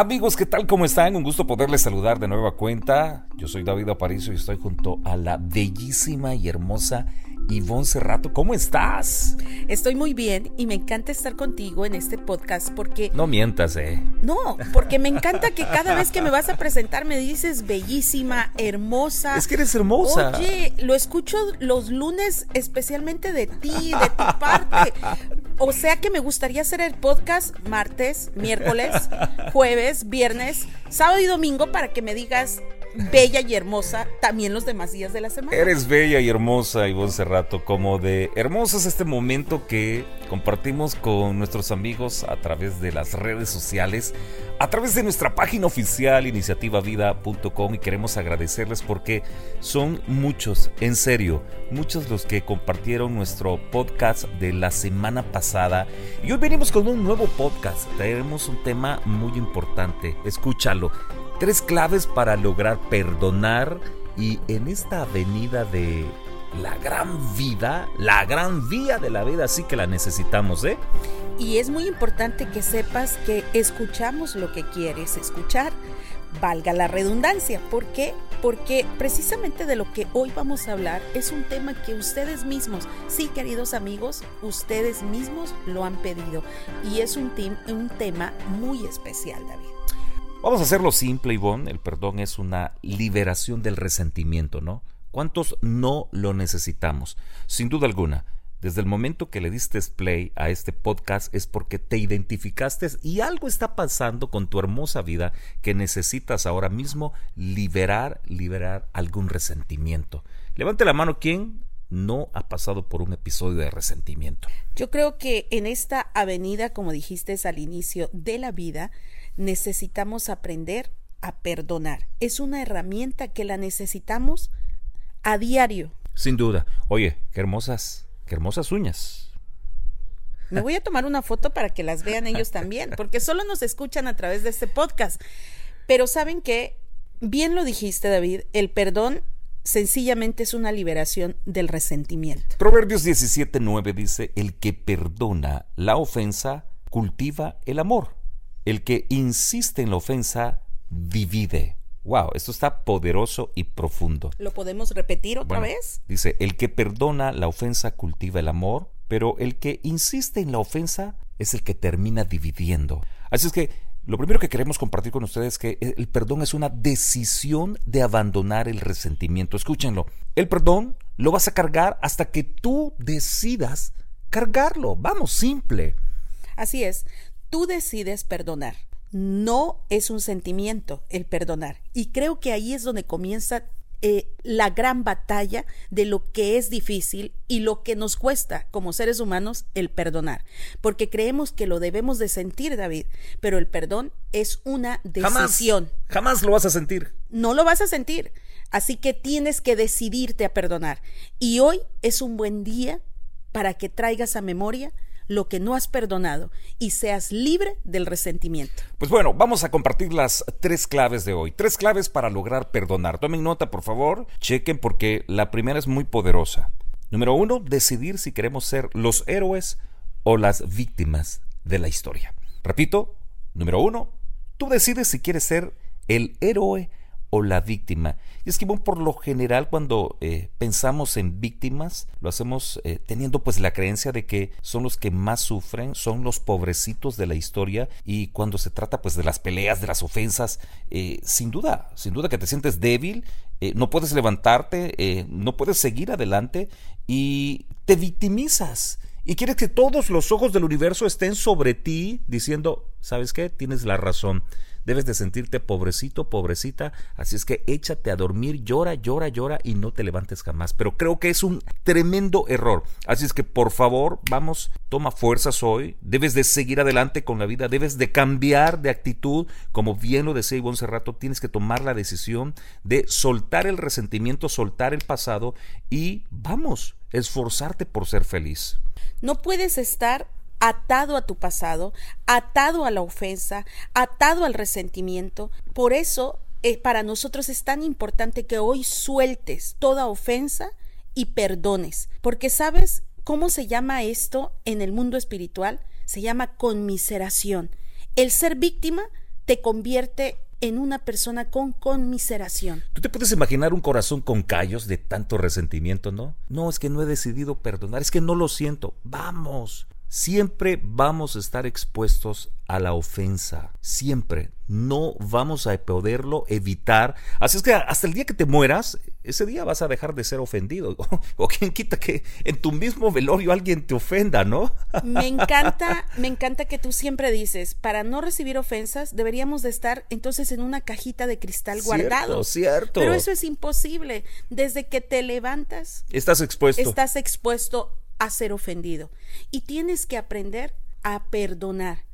Amigos, ¿qué tal? ¿Cómo están? Un gusto poderles saludar de nueva cuenta. Yo soy David Aparicio y estoy junto a la bellísima y hermosa Ivonne Cerrato. ¿Cómo estás? Estoy muy bien y me encanta estar contigo en este podcast porque... No mientas, ¿eh? No, porque me encanta que cada vez que me vas a presentar me dices bellísima, hermosa. Es que eres hermosa. Oye, lo escucho los lunes especialmente de ti, de tu parte. O sea que me gustaría hacer el podcast martes, miércoles, jueves, viernes, sábado y domingo para que me digas bella y hermosa también los demás días de la semana. Eres bella y hermosa, Ivonne Cerrato, como de hermoso es este momento que compartimos con nuestros amigos a través de las redes sociales, a través de nuestra página oficial iniciativavida.com y queremos agradecerles porque son muchos, en serio, muchos los que compartieron nuestro podcast de la semana pasada. Y hoy venimos con un nuevo podcast, tenemos un tema muy importante, escúchalo Tres claves para lograr perdonar y en esta avenida de la gran vida, la gran vía de la vida, sí que la necesitamos, ¿eh? Y es muy importante que sepas que escuchamos lo que quieres escuchar, valga la redundancia. ¿Por qué? Porque precisamente de lo que hoy vamos a hablar es un tema que ustedes mismos, sí queridos amigos, ustedes mismos lo han pedido. Y es un, un tema muy especial, David. Vamos a hacerlo simple, Ivonne. El perdón es una liberación del resentimiento, ¿no? ¿Cuántos no lo necesitamos? Sin duda alguna. Desde el momento que le diste play a este podcast es porque te identificaste y algo está pasando con tu hermosa vida que necesitas ahora mismo liberar, liberar algún resentimiento. Levante la mano quien no ha pasado por un episodio de resentimiento. Yo creo que en esta avenida, como dijiste al inicio de la vida, necesitamos aprender a perdonar. Es una herramienta que la necesitamos a diario. Sin duda. Oye, qué hermosas, qué hermosas uñas. Me voy a tomar una foto para que las vean ellos también, porque solo nos escuchan a través de este podcast. Pero saben que, bien lo dijiste David, el perdón sencillamente es una liberación del resentimiento. Proverbios 17:9 dice, el que perdona la ofensa cultiva el amor. El que insiste en la ofensa divide. Wow, esto está poderoso y profundo. ¿Lo podemos repetir otra vez? Dice, el que perdona la ofensa cultiva el amor, pero el que insiste en la ofensa es el que termina dividiendo. Así es que lo primero que queremos compartir con ustedes es que el perdón es una decisión de abandonar el resentimiento. Escúchenlo, el perdón lo vas a cargar hasta que tú decidas cargarlo. Vamos, simple. Así es, tú decides perdonar. No es un sentimiento el perdonar. Y creo que ahí es donde comienza eh, la gran batalla de lo que es difícil y lo que nos cuesta como seres humanos el perdonar. Porque creemos que lo debemos de sentir, David, pero el perdón es una decisión. Jamás, jamás lo vas a sentir. No lo vas a sentir. Así que tienes que decidirte a perdonar. Y hoy es un buen día para que traigas a memoria lo que no has perdonado y seas libre del resentimiento. Pues bueno, vamos a compartir las tres claves de hoy. Tres claves para lograr perdonar. Tomen nota, por favor. Chequen porque la primera es muy poderosa. Número uno, decidir si queremos ser los héroes o las víctimas de la historia. Repito, número uno, tú decides si quieres ser el héroe o la víctima. Y es que por lo general cuando eh, pensamos en víctimas, lo hacemos eh, teniendo pues la creencia de que son los que más sufren, son los pobrecitos de la historia y cuando se trata pues de las peleas, de las ofensas, eh, sin duda, sin duda que te sientes débil, no puedes levantarte, no puedes seguir adelante y te victimizas. Y quieres que todos los ojos del universo estén sobre ti diciendo, ¿sabes qué? Tienes la razón debes de sentirte pobrecito, pobrecita, así es que échate a dormir, llora, llora, llora y no te levantes jamás. Pero creo que es un tremendo error. Así es que por favor, vamos, toma fuerzas hoy, debes de seguir adelante con la vida, debes de cambiar de actitud, como bien lo decía Ivonne Cerrato, tienes que tomar la decisión de soltar el resentimiento, soltar el pasado y vamos, esforzarte por ser feliz. No puedes estar atado a tu pasado, atado a la ofensa, atado al resentimiento. Por eso eh, para nosotros es tan importante que hoy sueltes toda ofensa y perdones, porque sabes cómo se llama esto en el mundo espiritual? Se llama conmiseración. El ser víctima te convierte en una persona con conmiseración. ¿Tú te puedes imaginar un corazón con callos de tanto resentimiento, no? No, es que no he decidido perdonar, es que no lo siento. Vamos, Siempre vamos a estar expuestos a la ofensa. Siempre. No vamos a poderlo evitar. Así es que hasta el día que te mueras, ese día vas a dejar de ser ofendido. O, quien quita que en tu mismo velorio alguien te ofenda, ¿no? Me encanta, me encanta que tú siempre dices, para no recibir ofensas, deberíamos de estar entonces en una cajita de cristal guardado. Cierto. Pero eso es imposible. Desde que te levantas, estás expuesto. Estás expuesto a ser ofendido. Y tienes que aprender a perdonar,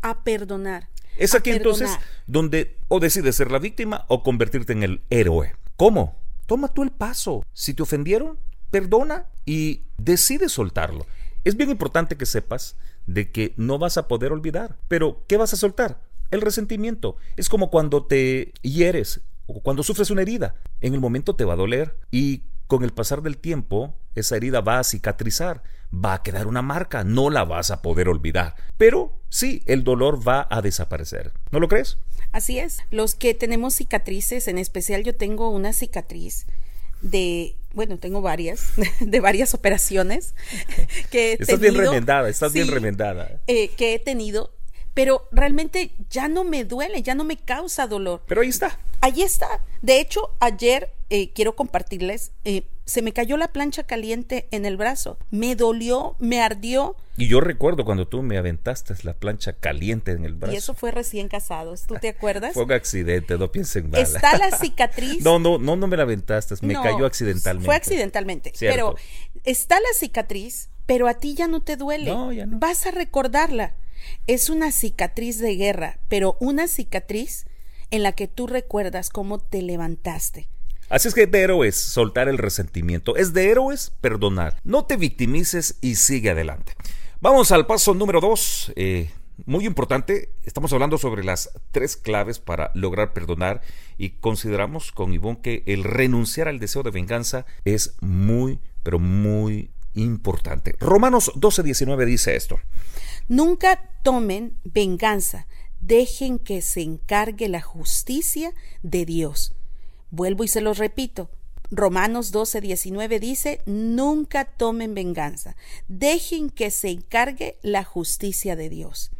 a perdonar. Es aquí entonces donde o decides ser la víctima o convertirte en el héroe. ¿Cómo? Toma tú el paso. Si te ofendieron, perdona y decide soltarlo. Es bien importante que sepas de que no vas a poder olvidar. Pero, ¿qué vas a soltar? El resentimiento. Es como cuando te hieres o cuando sufres una herida. En el momento te va a doler y con el pasar del tiempo, esa herida va a cicatrizar, va a quedar una marca, no la vas a poder olvidar. Pero sí, el dolor va a desaparecer. ¿No lo crees? Así es. Los que tenemos cicatrices, en especial yo tengo una cicatriz de, bueno, tengo varias, de varias operaciones que he Estás bien remendada, estás bien remendada. Eh, que he tenido, pero realmente ya no me duele, ya no me causa dolor. Pero ahí está. Ahí está. De hecho, ayer eh, quiero compartirles, eh, se me cayó la plancha caliente en el brazo. Me dolió, me ardió. Y yo recuerdo cuando tú me aventaste la plancha caliente en el brazo. Y eso fue recién casados, ¿tú te acuerdas? fue un accidente, no piensen mal. Está la cicatriz. no, no, no, no me la aventaste, me cayó accidentalmente. Fue accidentalmente. Pero está la cicatriz, pero a ti ya no te duele. No, ya no. Vas a recordarla. Es una cicatriz de guerra, pero una cicatriz en la que tú recuerdas cómo te levantaste Así es que de héroes soltar el resentimiento, es de héroes perdonar. No te victimices y sigue adelante. Vamos al paso número dos. Eh, muy importante, estamos hablando sobre las tres claves para lograr perdonar y consideramos con Ivonne que el renunciar al deseo de venganza es muy, pero muy importante. Romanos 12:19 dice esto. Nunca tomen venganza, dejen que se encargue la justicia de Dios Vuelvo y se los repito. Romanos 12, 19 dice, nunca tomen venganza, dejen que se encargue la justicia de Dios.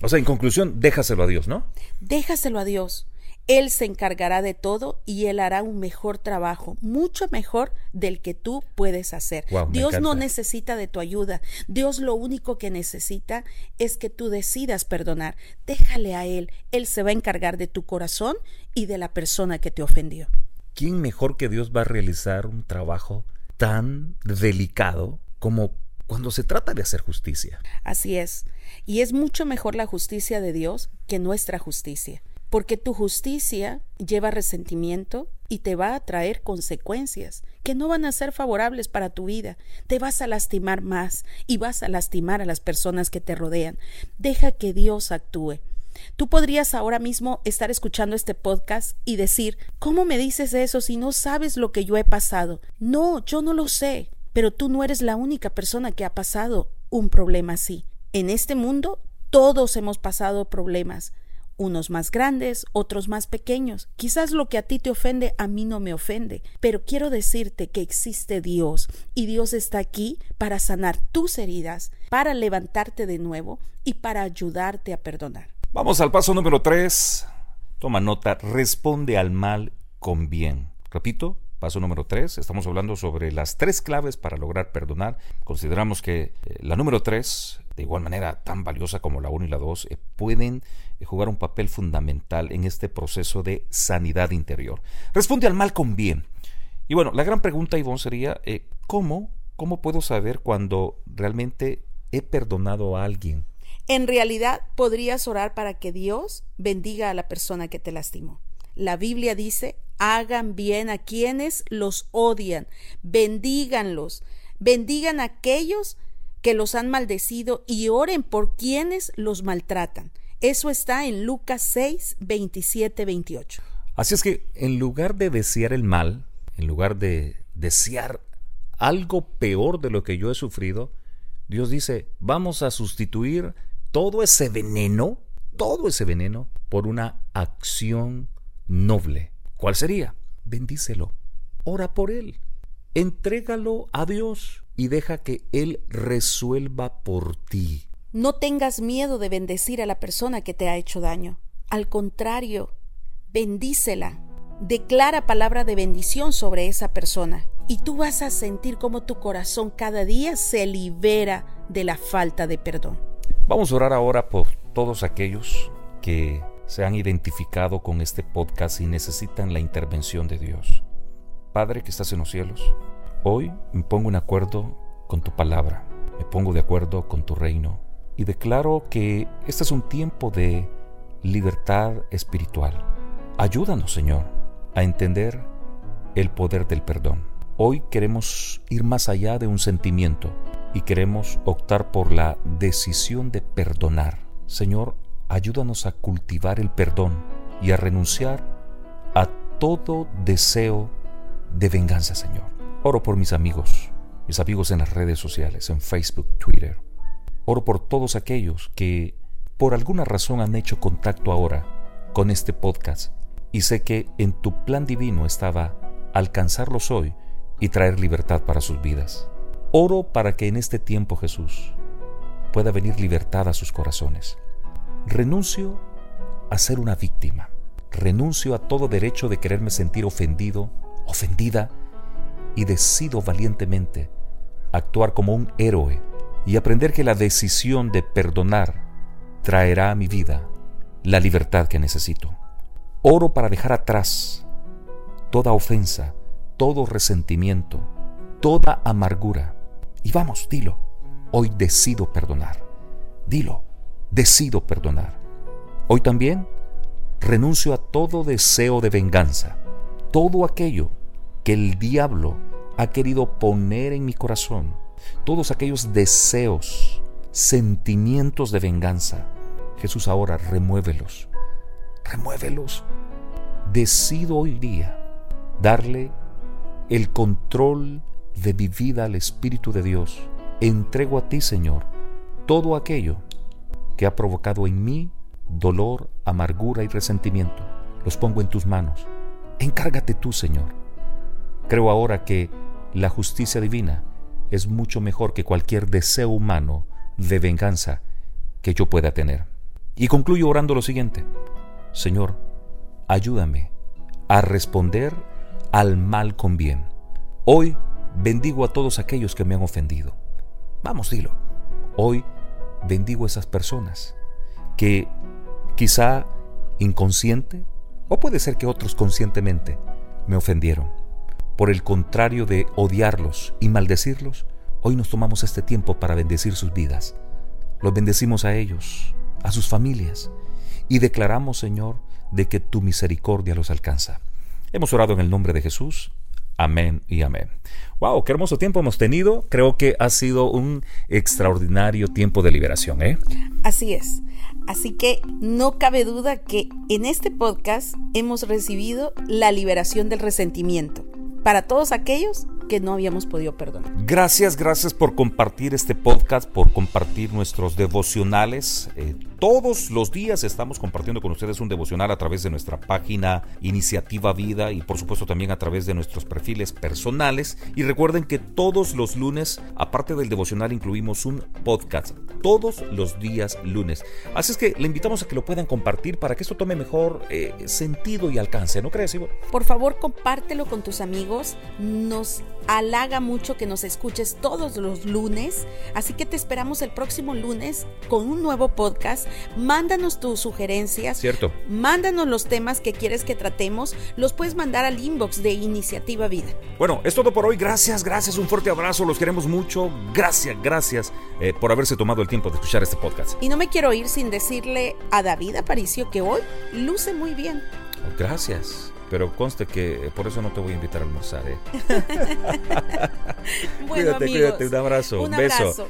O sea, en conclusión, déjaselo a Dios, ¿no? Déjaselo a Dios. Él se encargará de todo y Él hará un mejor trabajo, mucho mejor del que tú puedes hacer. Dios no necesita de tu ayuda. Dios lo único que necesita es que tú decidas perdonar. Déjale a Él. Él se va a encargar de tu corazón y de la persona que te ofendió. ¿Quién mejor que Dios va a realizar un trabajo tan delicado como cuando se trata de hacer justicia? Así es. Y es mucho mejor la justicia de Dios que nuestra justicia porque tu justicia lleva resentimiento y te va a traer consecuencias que no van a ser favorables para tu vida. Te vas a lastimar más y vas a lastimar a las personas que te rodean. Deja que Dios actúe. Tú podrías ahora mismo estar escuchando este podcast y decir, ¿cómo me dices eso si no sabes lo que yo he pasado? No, yo no lo sé, pero tú no eres la única persona que ha pasado un problema así. En este mundo todos hemos pasado problemas unos más grandes, otros más pequeños. Quizás lo que a ti te ofende a mí no me ofende, pero quiero decirte que existe Dios y Dios está aquí para sanar tus heridas, para levantarte de nuevo y para ayudarte a perdonar. Vamos al paso número 3. Toma nota, responde al mal con bien. Repito, Paso número 3, estamos hablando sobre las tres claves para lograr perdonar. Consideramos que eh, la número 3, de igual manera tan valiosa como la 1 y la 2, eh, pueden eh, jugar un papel fundamental en este proceso de sanidad interior. Responde al mal con bien. Y bueno, la gran pregunta, Ivonne, sería, ¿cómo, ¿cómo puedo saber cuando realmente he perdonado a alguien? En realidad, podrías orar para que Dios bendiga a la persona que te lastimó. La Biblia dice, hagan bien a quienes los odian, bendíganlos, bendigan a aquellos que los han maldecido y oren por quienes los maltratan. Eso está en Lucas 6, 27, 28. Así es que en lugar de desear el mal, en lugar de desear algo peor de lo que yo he sufrido, Dios dice, vamos a sustituir todo ese veneno todo ese veneno por una acción noble. ¿Cuál sería? Bendícelo. Ora por él. Entrégalo a Dios y deja que Él resuelva por ti. No tengas miedo de bendecir a la persona que te ha hecho daño. Al contrario, bendícela. Declara palabra de bendición sobre esa persona y tú vas a sentir cómo tu corazón cada día se libera de la falta de perdón. Vamos a orar ahora por todos aquellos que se han identificado con este podcast y necesitan la intervención de Dios. Padre que estás en los cielos, hoy me pongo en acuerdo con tu palabra, me pongo de acuerdo con tu reino y declaro que este es un tiempo de libertad espiritual. Ayúdanos, Señor, a entender el poder del perdón. Hoy queremos ir más allá de un sentimiento y queremos optar por la decisión de perdonar. Señor, ayúdanos a cultivar el perdón y a renunciar a todo deseo de venganza, Señor. Oro por mis amigos, mis amigos en las redes sociales, en Facebook, Twitter. Oro por todos aquellos que por alguna razón han hecho contacto ahora con este podcast y sé que en tu plan divino estaba alcanzarlos hoy y traer libertad para sus vidas. Oro para que en este tiempo Jesús pueda venir libertad a sus corazones. Renuncio a ser una víctima. Renuncio a todo derecho de quererme sentir ofendido ofendida y decido valientemente actuar como un héroe y aprender que la decisión de perdonar traerá a mi vida la libertad que necesito. Oro para dejar atrás toda ofensa, todo resentimiento, toda amargura. Y vamos, dilo, hoy decido perdonar. Dilo, decido perdonar. Hoy también renuncio a todo deseo de venganza, todo aquello que el diablo ha querido poner en mi corazón, todos aquellos deseos, sentimientos de venganza, Jesús ahora remuévelos, remuévelos. Decido hoy día darle el control de mi vida al Espíritu de Dios. Entrego a ti, Señor, todo aquello que ha provocado en mí dolor, amargura y resentimiento. Los pongo en tus manos. Encárgate tú, Señor Creo ahora que la justicia divina es mucho mejor que cualquier deseo humano de venganza que yo pueda tener. Y concluyo orando lo siguiente. Señor, ayúdame a responder al mal con bien. Hoy bendigo a todos aquellos que me han ofendido. Vamos, dilo. Hoy bendigo a esas personas que quizá inconsciente, o puede ser que otros conscientemente, me ofendieron por el contrario de odiarlos y maldecirlos, hoy nos tomamos este tiempo para bendecir sus vidas. Los bendecimos a ellos, a sus familias, y declaramos, Señor, de que tu misericordia los alcanza. Hemos orado en el nombre de Jesús. Amén y amén. Wow, qué hermoso tiempo hemos tenido. Creo que ha sido un extraordinario tiempo de liberación, ¿eh? Así es. Así que no cabe duda que en este podcast hemos recibido la liberación del resentimiento para todos aquellos que no habíamos podido perdonar. Gracias, gracias por compartir este podcast, por compartir nuestros devocionales. Eh, todos los días estamos compartiendo con ustedes un devocional a través de nuestra página Iniciativa Vida y por supuesto también a través de nuestros perfiles personales. Y recuerden que todos los lunes, aparte del devocional, incluimos un podcast. Todos los días lunes. Así es que le invitamos a que lo puedan compartir para que esto tome mejor eh, sentido y alcance, ¿no crees, Ivo? Por favor, compártelo con tus amigos. Nos halaga mucho que nos escuches todos los lunes, así que te esperamos el próximo lunes con un nuevo podcast. Mándanos tus sugerencias. Cierto. Mándanos los temas que quieres que tratemos. Los puedes mandar al inbox de Iniciativa Vida. Bueno, es todo por hoy. Gracias, gracias. Un fuerte abrazo. Los queremos mucho. Gracias, gracias eh, por haberse tomado el tiempo de escuchar este podcast. Y no me quiero ir sin decirle a David Aparicio que hoy luce muy bien. gracias. Pero conste que por eso no te voy a invitar a almorzar. ¿eh? bueno, cuídate, cuídate. Un abrazo. Un, beso.